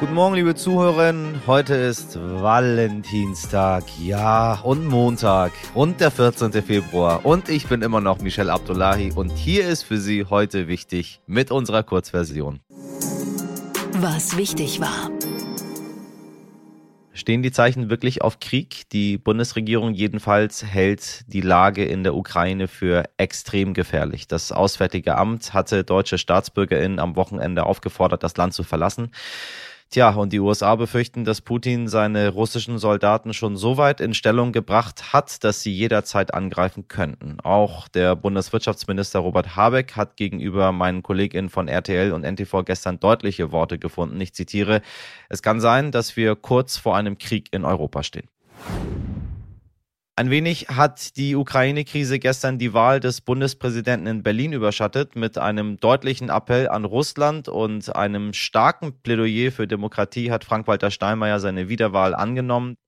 Guten Morgen, liebe Zuhörerinnen. Heute ist Valentinstag, ja, und Montag und der 14. Februar. Und ich bin immer noch Michelle Abdullahi und hier ist für Sie heute wichtig mit unserer Kurzversion. Was wichtig war. Stehen die Zeichen wirklich auf Krieg? Die Bundesregierung jedenfalls hält die Lage in der Ukraine für extrem gefährlich. Das Auswärtige Amt hatte deutsche Staatsbürgerinnen am Wochenende aufgefordert, das Land zu verlassen. Tja, und die USA befürchten, dass Putin seine russischen Soldaten schon so weit in Stellung gebracht hat, dass sie jederzeit angreifen könnten. Auch der Bundeswirtschaftsminister Robert Habeck hat gegenüber meinen Kolleginnen von RTL und NTV gestern deutliche Worte gefunden. Ich zitiere, es kann sein, dass wir kurz vor einem Krieg in Europa stehen. Ein wenig hat die Ukraine-Krise gestern die Wahl des Bundespräsidenten in Berlin überschattet mit einem deutlichen Appell an Russland und einem starken Plädoyer für Demokratie hat Frank-Walter Steinmeier seine Wiederwahl angenommen.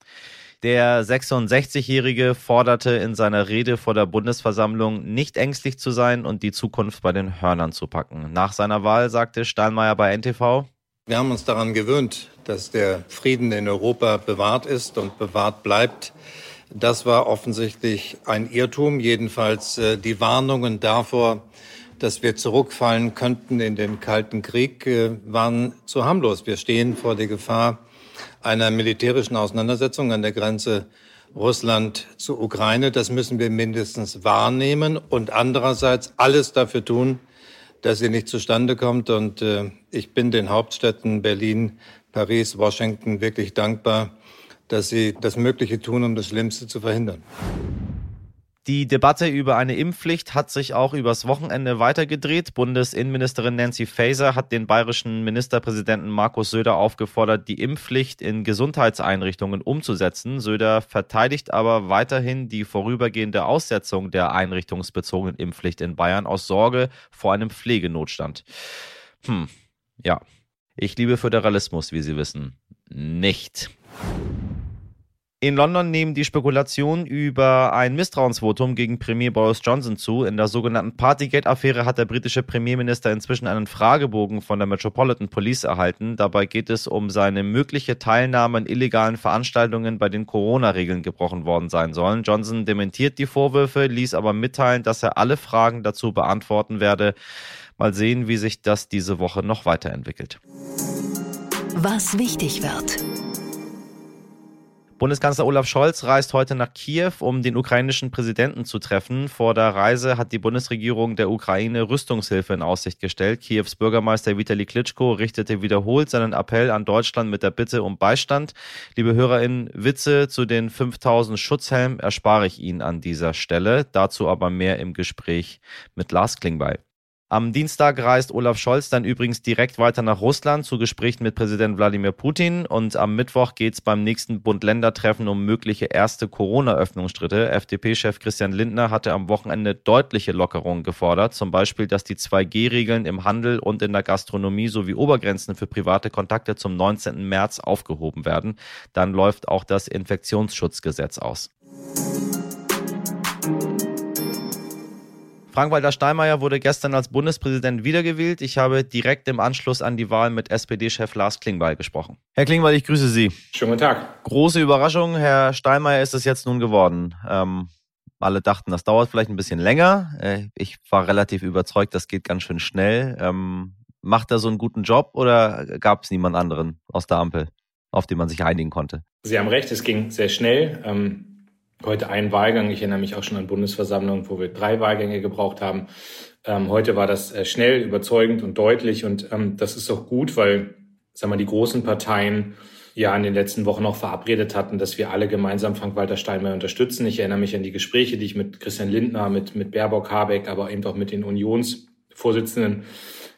Der 66-Jährige forderte in seiner Rede vor der Bundesversammlung, nicht ängstlich zu sein und die Zukunft bei den Hörnern zu packen. Nach seiner Wahl sagte Steinmeier bei NTV, wir haben uns daran gewöhnt, dass der Frieden in Europa bewahrt ist und bewahrt bleibt. Das war offensichtlich ein Irrtum, jedenfalls äh, die Warnungen davor, dass wir zurückfallen könnten in den Kalten Krieg, äh, waren zu harmlos. Wir stehen vor der Gefahr einer militärischen Auseinandersetzung an der Grenze Russland zu Ukraine. Das müssen wir mindestens wahrnehmen und andererseits alles dafür tun, dass sie nicht zustande kommt. Und äh, ich bin den Hauptstädten Berlin, Paris, Washington wirklich dankbar, dass sie das Mögliche tun, um das Schlimmste zu verhindern. Die Debatte über eine Impfpflicht hat sich auch übers Wochenende weitergedreht. Bundesinnenministerin Nancy Faeser hat den bayerischen Ministerpräsidenten Markus Söder aufgefordert, die Impfpflicht in Gesundheitseinrichtungen umzusetzen. Söder verteidigt aber weiterhin die vorübergehende Aussetzung der einrichtungsbezogenen Impfpflicht in Bayern aus Sorge vor einem Pflegenotstand. Hm, ja. Ich liebe Föderalismus, wie Sie wissen. Nicht. In London nehmen die Spekulationen über ein Misstrauensvotum gegen Premier Boris Johnson zu. In der sogenannten Partygate-Affäre hat der britische Premierminister inzwischen einen Fragebogen von der Metropolitan Police erhalten. Dabei geht es um seine mögliche Teilnahme an illegalen Veranstaltungen, bei denen Corona-Regeln gebrochen worden sein sollen. Johnson dementiert die Vorwürfe, ließ aber mitteilen, dass er alle Fragen dazu beantworten werde. Mal sehen, wie sich das diese Woche noch weiterentwickelt. Was wichtig wird. Bundeskanzler Olaf Scholz reist heute nach Kiew, um den ukrainischen Präsidenten zu treffen. Vor der Reise hat die Bundesregierung der Ukraine Rüstungshilfe in Aussicht gestellt. Kiews Bürgermeister Vitali Klitschko richtete wiederholt seinen Appell an Deutschland mit der Bitte um Beistand. Liebe HörerInnen, Witze zu den 5000 Schutzhelmen erspare ich Ihnen an dieser Stelle. Dazu aber mehr im Gespräch mit Lars Klingbeil. Am Dienstag reist Olaf Scholz dann übrigens direkt weiter nach Russland zu Gesprächen mit Präsident Wladimir Putin und am Mittwoch geht es beim nächsten Bund-Länder-Treffen um mögliche erste Corona-Öffnungsschritte. FDP-Chef Christian Lindner hatte am Wochenende deutliche Lockerungen gefordert, zum Beispiel, dass die 2G-Regeln im Handel und in der Gastronomie sowie Obergrenzen für private Kontakte zum 19. März aufgehoben werden. Dann läuft auch das Infektionsschutzgesetz aus. Frank-Walter Steinmeier wurde gestern als Bundespräsident wiedergewählt. Ich habe direkt im Anschluss an die Wahl mit SPD-Chef Lars Klingbeil gesprochen. Herr Klingbeil, ich grüße Sie. Schönen guten Tag. Große Überraschung, Herr Steinmeier ist es jetzt nun geworden. Ähm, alle dachten, das dauert vielleicht ein bisschen länger. Äh, ich war relativ überzeugt, das geht ganz schön schnell. Ähm, macht er so einen guten Job oder gab es niemand anderen aus der Ampel, auf den man sich einigen konnte? Sie haben recht, es ging sehr schnell. Ähm heute ein Wahlgang. Ich erinnere mich auch schon an Bundesversammlungen, wo wir drei Wahlgänge gebraucht haben. Ähm, heute war das äh, schnell, überzeugend und deutlich und ähm, das ist auch gut, weil, sagen wir, die großen Parteien ja in den letzten Wochen auch verabredet hatten, dass wir alle gemeinsam Frank-Walter Steinmeier unterstützen. Ich erinnere mich an die Gespräche, die ich mit Christian Lindner, mit, mit Baerbock, Habeck, aber eben auch mit den Unionsvorsitzenden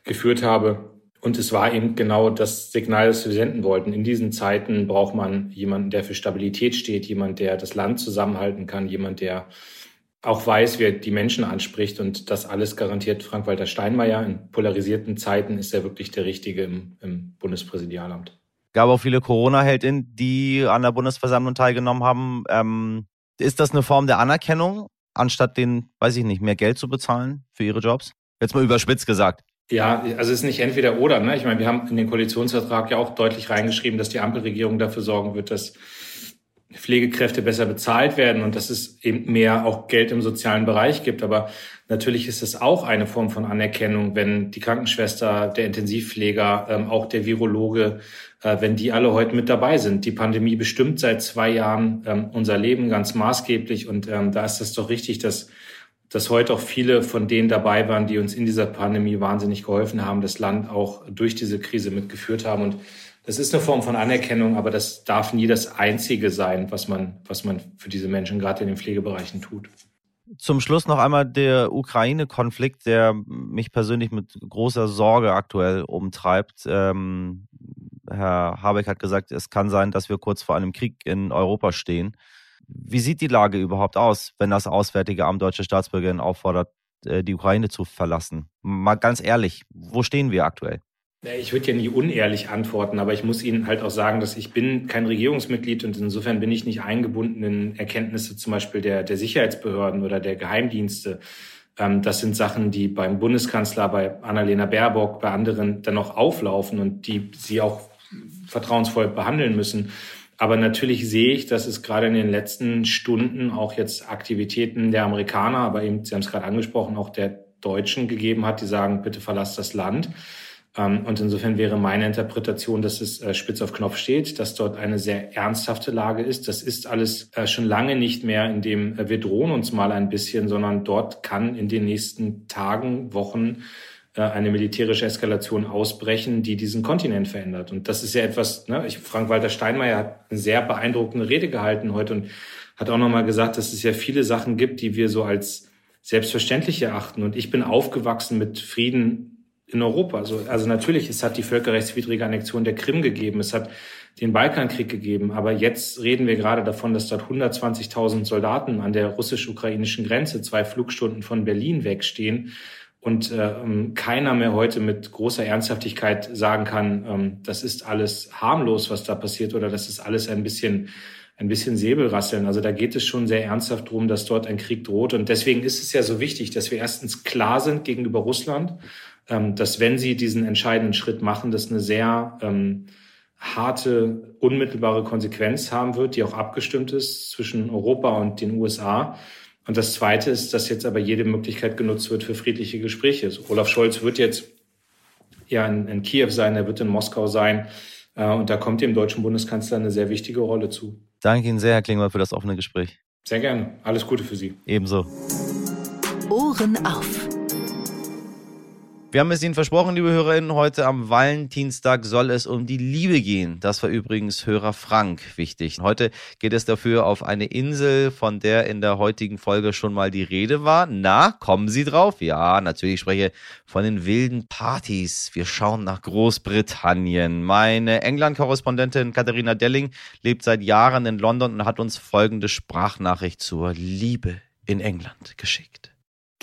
geführt habe. Und es war eben genau das Signal, das wir senden wollten. In diesen Zeiten braucht man jemanden, der für Stabilität steht, jemand, der das Land zusammenhalten kann, jemand, der auch weiß, wer die Menschen anspricht. Und das alles garantiert Frank-Walter Steinmeier. In polarisierten Zeiten ist er wirklich der Richtige im, im Bundespräsidialamt. Gab auch viele Corona-Heldinnen, die an der Bundesversammlung teilgenommen haben. Ähm, ist das eine Form der Anerkennung, anstatt den, weiß ich nicht, mehr Geld zu bezahlen für ihre Jobs? Jetzt mal überspitzt gesagt. Ja, also es ist nicht entweder oder. Ne? Ich meine, wir haben in den Koalitionsvertrag ja auch deutlich reingeschrieben, dass die Ampelregierung dafür sorgen wird, dass Pflegekräfte besser bezahlt werden und dass es eben mehr auch Geld im sozialen Bereich gibt. Aber natürlich ist es auch eine Form von Anerkennung, wenn die Krankenschwester, der Intensivpfleger, ähm, auch der Virologe, äh, wenn die alle heute mit dabei sind. Die Pandemie bestimmt seit zwei Jahren ähm, unser Leben ganz maßgeblich und ähm, da ist es doch richtig, dass dass heute auch viele von denen dabei waren, die uns in dieser Pandemie wahnsinnig geholfen haben, das Land auch durch diese Krise mitgeführt haben. Und das ist eine Form von Anerkennung, aber das darf nie das Einzige sein, was man, was man für diese Menschen gerade in den Pflegebereichen tut. Zum Schluss noch einmal der Ukraine-Konflikt, der mich persönlich mit großer Sorge aktuell umtreibt. Ähm, Herr Habeck hat gesagt, es kann sein, dass wir kurz vor einem Krieg in Europa stehen. Wie sieht die Lage überhaupt aus, wenn das Auswärtige Amt deutsche Staatsbürgerinnen auffordert, äh, die Ukraine zu verlassen? Mal ganz ehrlich, wo stehen wir aktuell? Ich würde ja nie unehrlich antworten, aber ich muss Ihnen halt auch sagen, dass ich bin kein Regierungsmitglied und insofern bin ich nicht eingebunden in Erkenntnisse zum Beispiel der, der Sicherheitsbehörden oder der Geheimdienste. Ähm, das sind Sachen, die beim Bundeskanzler, bei Annalena Baerbock, bei anderen dann noch auflaufen und die sie auch vertrauensvoll behandeln müssen. Aber natürlich sehe ich, dass es gerade in den letzten Stunden auch jetzt Aktivitäten der Amerikaner, aber eben, Sie haben es gerade angesprochen, auch der Deutschen gegeben hat, die sagen, bitte verlasst das Land. Ähm, und insofern wäre meine Interpretation, dass es äh, spitz auf Knopf steht, dass dort eine sehr ernsthafte Lage ist. Das ist alles äh, schon lange nicht mehr, in dem äh, wir drohen uns mal ein bisschen, sondern dort kann in den nächsten Tagen, Wochen eine militärische Eskalation ausbrechen, die diesen Kontinent verändert. Und das ist ja etwas, ne, ich, Frank-Walter Steinmeier hat eine sehr beeindruckende Rede gehalten heute und hat auch nochmal gesagt, dass es ja viele Sachen gibt, die wir so als selbstverständlich erachten. Und ich bin aufgewachsen mit Frieden in Europa. Also, also natürlich, es hat die völkerrechtswidrige Annexion der Krim gegeben, es hat den Balkankrieg gegeben, aber jetzt reden wir gerade davon, dass dort 120.000 Soldaten an der russisch-ukrainischen Grenze zwei Flugstunden von Berlin wegstehen und äh, keiner mehr heute mit großer Ernsthaftigkeit sagen kann, ähm, das ist alles harmlos, was da passiert oder das ist alles ein bisschen ein bisschen Säbelrasseln. Also da geht es schon sehr ernsthaft drum, dass dort ein Krieg droht. Und deswegen ist es ja so wichtig, dass wir erstens klar sind gegenüber Russland ähm, dass wenn sie diesen entscheidenden Schritt machen, das eine sehr ähm, harte, unmittelbare Konsequenz haben wird, die auch abgestimmt ist zwischen Europa und den USA. Und das Zweite ist, dass jetzt aber jede Möglichkeit genutzt wird für friedliche Gespräche. Also Olaf Scholz wird jetzt ja in, in Kiew sein, er wird in Moskau sein. Äh, und da kommt dem deutschen Bundeskanzler eine sehr wichtige Rolle zu. Danke Ihnen sehr, Herr Klingmann, für das offene Gespräch. Sehr gerne. Alles Gute für Sie. Ebenso. Ohren auf. Wir haben es Ihnen versprochen, liebe HörerInnen, heute am Valentinstag soll es um die Liebe gehen. Das war übrigens Hörer Frank wichtig. Heute geht es dafür auf eine Insel, von der in der heutigen Folge schon mal die Rede war. Na, kommen Sie drauf? Ja, natürlich spreche von den wilden Partys. Wir schauen nach Großbritannien. Meine England-Korrespondentin Katharina Delling lebt seit Jahren in London und hat uns folgende Sprachnachricht zur Liebe in England geschickt.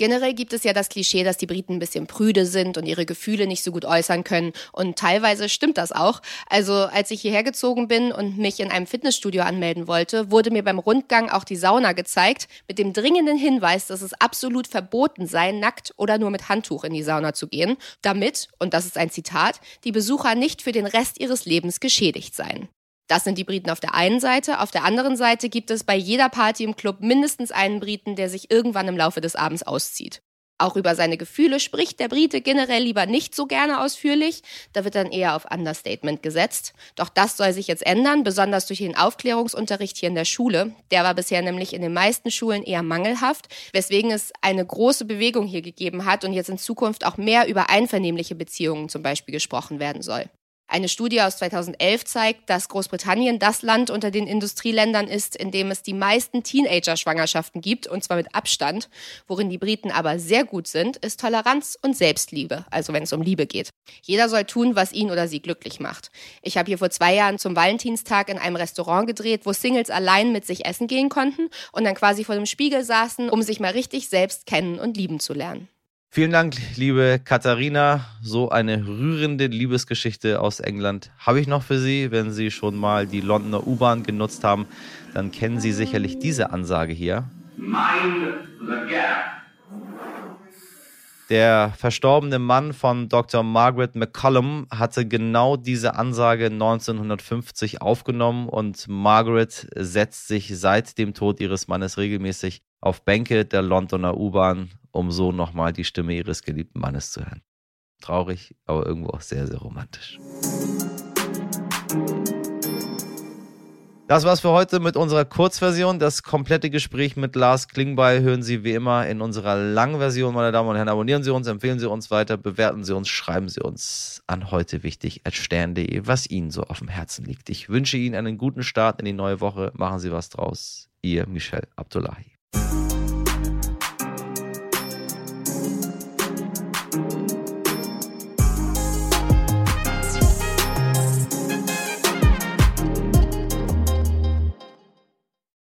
Generell gibt es ja das Klischee, dass die Briten ein bisschen prüde sind und ihre Gefühle nicht so gut äußern können. Und teilweise stimmt das auch. Also als ich hierher gezogen bin und mich in einem Fitnessstudio anmelden wollte, wurde mir beim Rundgang auch die Sauna gezeigt, mit dem dringenden Hinweis, dass es absolut verboten sei, nackt oder nur mit Handtuch in die Sauna zu gehen, damit, und das ist ein Zitat, die Besucher nicht für den Rest ihres Lebens geschädigt seien. Das sind die Briten auf der einen Seite. Auf der anderen Seite gibt es bei jeder Party im Club mindestens einen Briten, der sich irgendwann im Laufe des Abends auszieht. Auch über seine Gefühle spricht der Brite generell lieber nicht so gerne ausführlich. Da wird dann eher auf Understatement gesetzt. Doch das soll sich jetzt ändern, besonders durch den Aufklärungsunterricht hier in der Schule. Der war bisher nämlich in den meisten Schulen eher mangelhaft, weswegen es eine große Bewegung hier gegeben hat und jetzt in Zukunft auch mehr über einvernehmliche Beziehungen zum Beispiel gesprochen werden soll. Eine Studie aus 2011 zeigt, dass Großbritannien das Land unter den Industrieländern ist, in dem es die meisten Teenager-Schwangerschaften gibt, und zwar mit Abstand. Worin die Briten aber sehr gut sind, ist Toleranz und Selbstliebe, also wenn es um Liebe geht. Jeder soll tun, was ihn oder sie glücklich macht. Ich habe hier vor zwei Jahren zum Valentinstag in einem Restaurant gedreht, wo Singles allein mit sich essen gehen konnten und dann quasi vor dem Spiegel saßen, um sich mal richtig selbst kennen und lieben zu lernen. Vielen Dank, liebe Katharina. So eine rührende Liebesgeschichte aus England habe ich noch für Sie. Wenn Sie schon mal die Londoner U-Bahn genutzt haben, dann kennen Sie sicherlich diese Ansage hier. Mind the gap. Der verstorbene Mann von Dr. Margaret McCollum hatte genau diese Ansage 1950 aufgenommen und Margaret setzt sich seit dem Tod ihres Mannes regelmäßig auf Bänke der Londoner U-Bahn, um so nochmal die Stimme ihres geliebten Mannes zu hören. Traurig, aber irgendwo auch sehr, sehr romantisch. Das war's für heute mit unserer Kurzversion. Das komplette Gespräch mit Lars Klingbeil hören Sie wie immer in unserer Langversion, meine Damen und Herren. Abonnieren Sie uns, empfehlen Sie uns weiter, bewerten Sie uns, schreiben Sie uns an heute wichtig stern.de, was Ihnen so auf dem Herzen liegt. Ich wünsche Ihnen einen guten Start in die neue Woche. Machen Sie was draus. Ihr Michel Abdullahi. Thank you